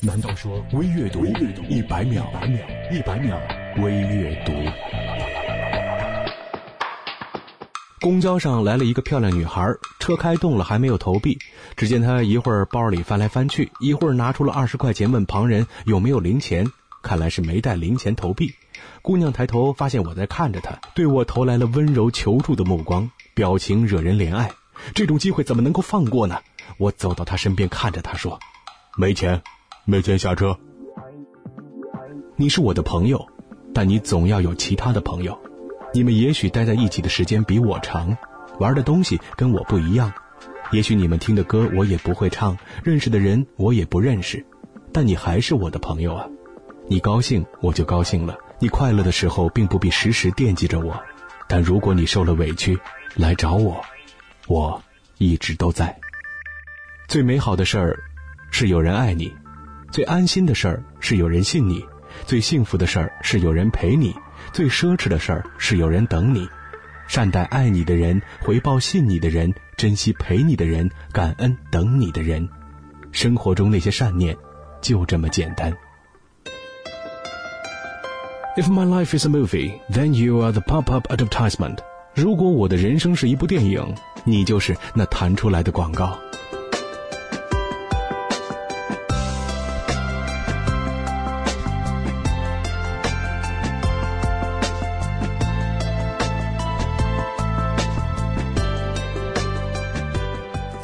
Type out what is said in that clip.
难道说微阅读一百秒？一百秒微阅读。公交上来了一个漂亮女孩，车开动了还没有投币。只见她一会儿包里翻来翻去，一会儿拿出了二十块钱问旁人有没有零钱，看来是没带零钱投币。姑娘抬头发现我在看着她，对我投来了温柔求助的目光，表情惹人怜爱。这种机会怎么能够放过呢？我走到她身边，看着她说：“没钱。”没钱下车。你是我的朋友，但你总要有其他的朋友。你们也许待在一起的时间比我长，玩的东西跟我不一样。也许你们听的歌我也不会唱，认识的人我也不认识，但你还是我的朋友啊。你高兴我就高兴了，你快乐的时候并不必时时惦记着我。但如果你受了委屈，来找我，我一直都在。最美好的事儿，是有人爱你。最安心的事儿是有人信你，最幸福的事儿是有人陪你，最奢侈的事儿是有人等你。善待爱你的人，回报信你的人，珍惜陪你的人，感恩等你的人。生活中那些善念，就这么简单。If my life is a movie, then you are the pop-up advertisement。如果我的人生是一部电影，你就是那弹出来的广告。